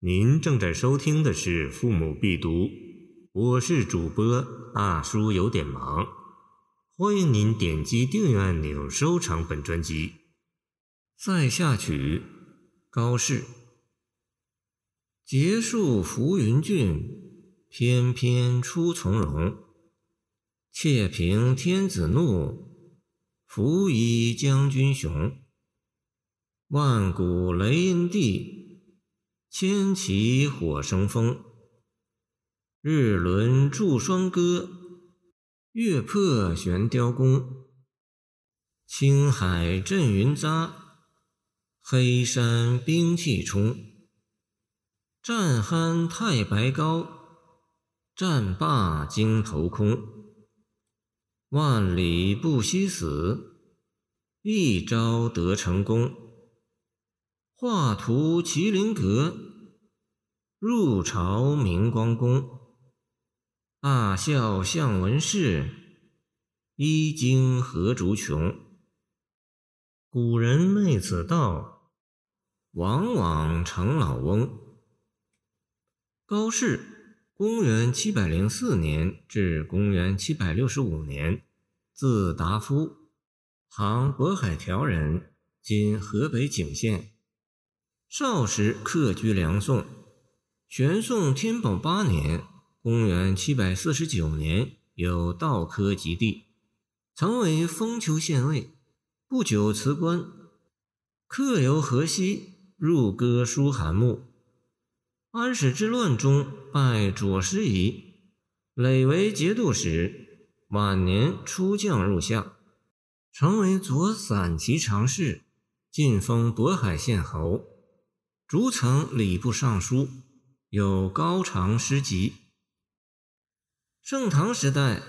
您正在收听的是《父母必读》，我是主播大叔，有点忙。欢迎您点击订阅按钮，收藏本专辑。塞下曲，高适。结束浮云峻，翩翩出从容。窃凭天子怒，伏倚将军雄。万古雷音地。千骑火生风，日轮著双歌，月破悬雕弓。青海镇云匝，黑山兵气冲。战酣太白高，战罢惊头空。万里不惜死，一朝得成功。画图麒麟阁，入朝明光宫。大笑向文士，衣襟何足穷。古人昧此道，往往成老翁。高适，公元七百零四年至公元七百六十五年，字达夫，杭渤海条人，今河北景县。少时客居梁宋，玄宋天宝八年（公元749年）有道科及第，曾为封丘县尉。不久辞官，客游河西，入歌书韩墓。安史之乱中拜左师仪，累为节度使。晚年出将入相，成为左散骑常侍，晋封渤海县侯。逐曾礼部尚书，有高长诗集。盛唐时代，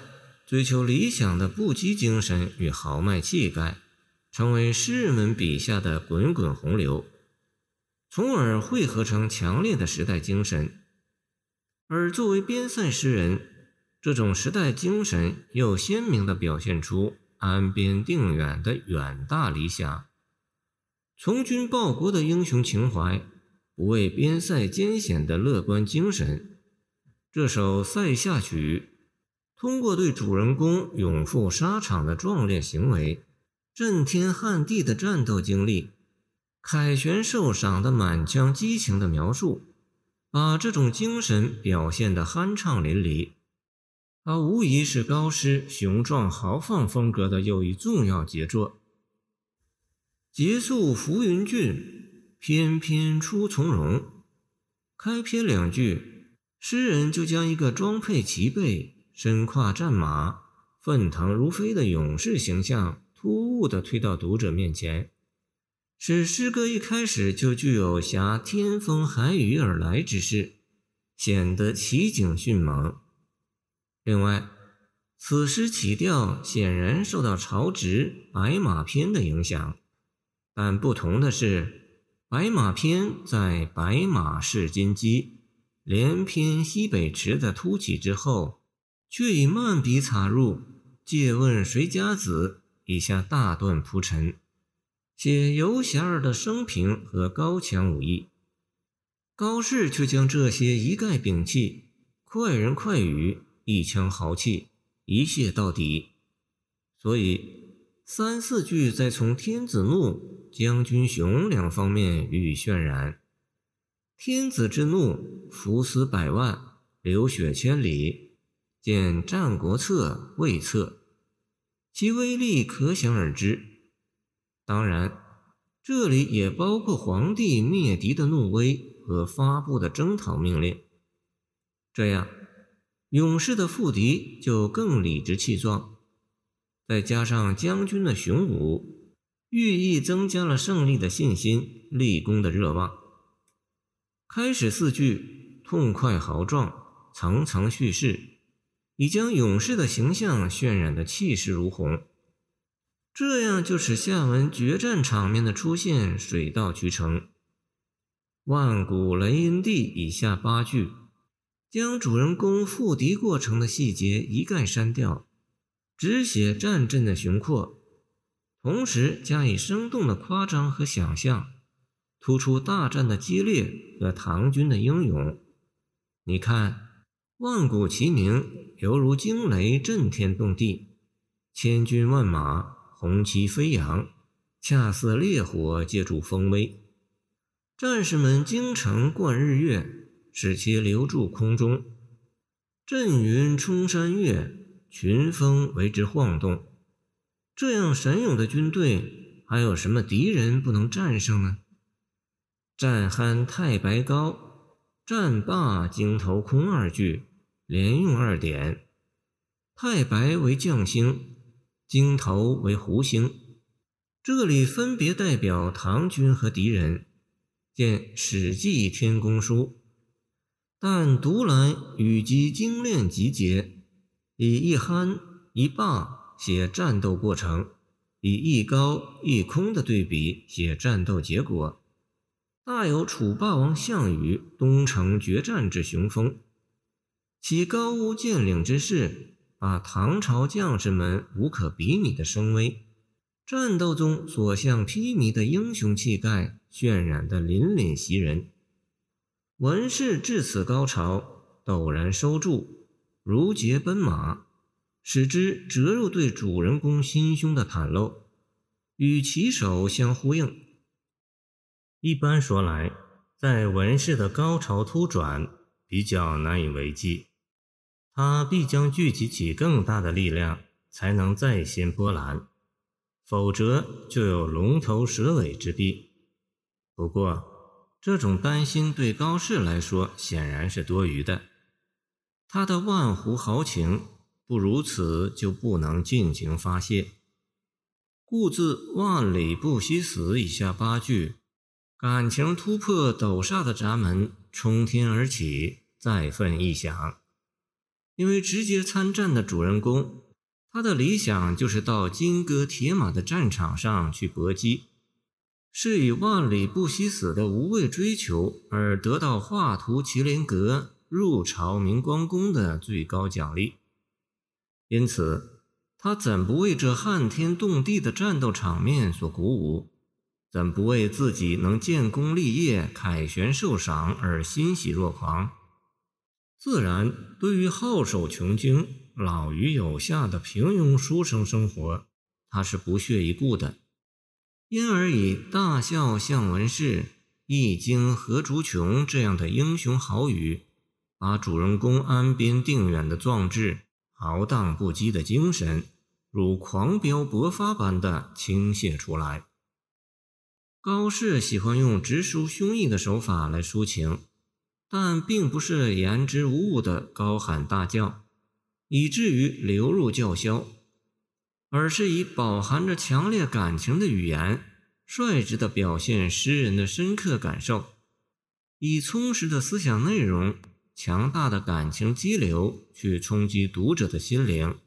追求理想的不羁精神与豪迈气概，成为诗人们笔下的滚滚洪流，从而汇合成强烈的时代精神。而作为边塞诗人，这种时代精神又鲜明地表现出安边定远的远大理想。从军报国的英雄情怀，不畏边塞艰险的乐观精神，这首《塞下曲》通过对主人公勇赴沙场的壮烈行为、震天撼地的战斗经历、凯旋受赏的满腔激情的描述，把这种精神表现得酣畅淋漓。它无疑是高诗雄壮豪放风格的又一重要杰作。结束浮云郡，翩翩出从容。开篇两句，诗人就将一个装配齐备、身跨战马、奋腾如飞的勇士形象突兀地推到读者面前，使诗歌一开始就具有挟天风海雨而来之势，显得奇景迅猛。另外，此诗起调显然受到曹植《白马篇》的影响。但不同的是，《白马篇》在“白马是金鸡，连篇西北池”的突起之后，却以慢笔插入“借问谁家子”以下大段铺陈，写游侠儿的生平和高强武艺。高适却将这些一概摒弃，快人快语，一腔豪气，一泻到底。所以。三四句再从天子怒、将军雄两方面予以渲染。天子之怒，伏死百万，流血千里，见《战国策·魏策》，其威力可想而知。当然，这里也包括皇帝灭敌的怒威和发布的征讨命令。这样，勇士的复敌就更理直气壮。再加上将军的雄武，寓意增加了胜利的信心、立功的热望。开始四句痛快豪壮，层层叙事，已将勇士的形象渲染得气势如虹。这样就使下文决战场面的出现水到渠成。万古雷音地以下八句，将主人公赴敌过程的细节一概删掉。只写战阵的雄阔，同时加以生动的夸张和想象，突出大战的激烈和唐军的英勇。你看，万古齐鸣，犹如惊雷震天动地；千军万马，红旗飞扬，恰似烈火借助风威。战士们精诚贯日月，使其留住空中；阵云冲山岳，群峰为之晃动。这样神勇的军队，还有什么敌人不能战胜呢？战酣太白高，战罢惊头空二句，连用二点。太白为将星，惊头为胡星，这里分别代表唐军和敌人。见《史记·天工书》，但独来与及精炼集结，以一酣一罢写战斗过程，以一高一空的对比写战斗结果，大有楚霸王项羽东城决战之雄风。其高屋建瓴之势，把唐朝将士们无可比拟的声威。战斗中所向披靡的英雄气概渲染的凛凛袭人，文士至此高潮，陡然收住，如结奔马，使之折入对主人公心胸的袒露，与其手相呼应。一般说来，在文士的高潮突转比较难以为继，他必将聚集起更大的力量，才能再掀波澜。否则就有龙头蛇尾之弊。不过，这种担心对高适来说显然是多余的。他的万湖豪情不如此就不能尽情发泄。故自“万里不惜死”以下八句，感情突破陡煞的闸门，冲天而起，再奋一响。因为直接参战的主人公。他的理想就是到金戈铁马的战场上去搏击，是以万里不惜死的无畏追求而得到画图麒麟阁、入朝明光宫的最高奖励。因此，他怎不为这撼天动地的战斗场面所鼓舞？怎不为自己能建功立业、凯旋受赏而欣喜若狂？自然，对于好守穷经。老于有下的平庸书生生活，他是不屑一顾的，因而以“大笑向文士，一经何足穷”这样的英雄豪语，把主人公安边定远的壮志、豪荡不羁的精神，如狂飙勃发般的倾泻出来。高适喜欢用直抒胸臆的手法来抒情，但并不是言之无物的高喊大叫。以至于流入叫嚣，而是以饱含着强烈感情的语言，率直地表现诗人的深刻感受，以充实的思想内容、强大的感情激流去冲击读者的心灵。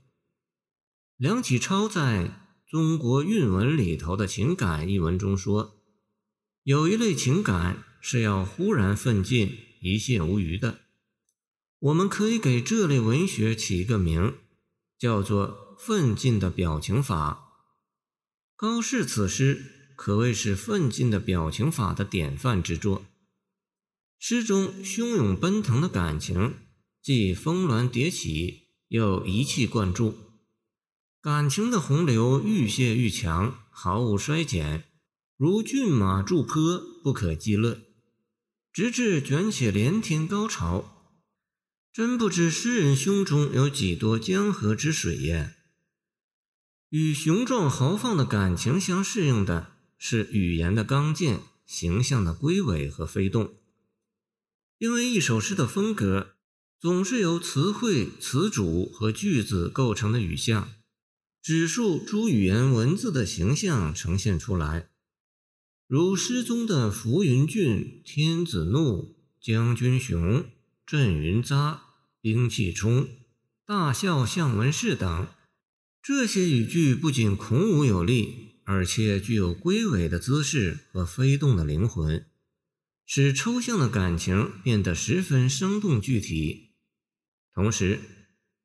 梁启超在《中国韵文里头的情感》一文中说：“有一类情感是要忽然奋进、一泻无余的。”我们可以给这类文学起一个名，叫做“奋进的表情法”。高适此诗可谓是奋进的表情法的典范之作。诗中汹涌奔腾的感情，既峰峦叠起，又一气贯注，感情的洪流愈泻愈强，毫无衰减，如骏马驻坡，不可击勒，直至卷起连天高潮。真不知诗人胸中有几多江河之水呀！与雄壮豪放的感情相适应的是语言的刚健、形象的归尾和飞动。因为一首诗的风格总是由词汇、词组和句子构成的语象，指数诸语言文字的形象呈现出来，如诗中的“浮云峻”“天子怒”“将军雄”。阵云扎，兵器冲，大笑向文士等，这些语句不仅孔武有力，而且具有龟尾的姿势和飞动的灵魂，使抽象的感情变得十分生动具体。同时，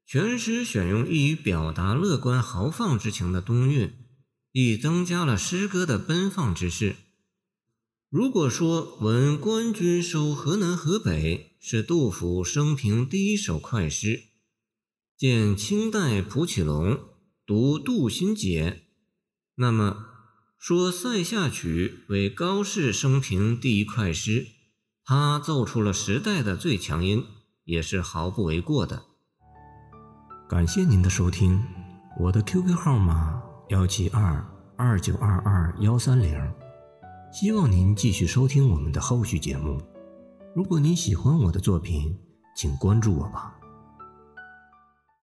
全诗选用易于表达乐观豪放之情的东韵，亦增加了诗歌的奔放之势。如果说《闻官军收河南河北》是杜甫生平第一首快诗，见清代蒲启龙读《杜心解》，那么说《塞下曲》为高适生平第一快诗，他奏出了时代的最强音，也是毫不为过的。感谢您的收听，我的 QQ 号码幺七二二九二二幺三零，希望您继续收听我们的后续节目。如果您喜欢我的作品，请关注我吧。